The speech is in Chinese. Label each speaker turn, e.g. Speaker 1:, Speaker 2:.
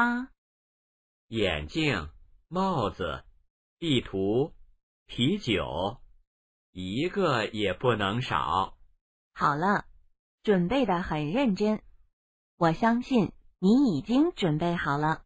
Speaker 1: 啊。
Speaker 2: 眼镜帽子地图啤酒一个也不能少。
Speaker 1: 好了准备的很认真。我相信你已经准备好了。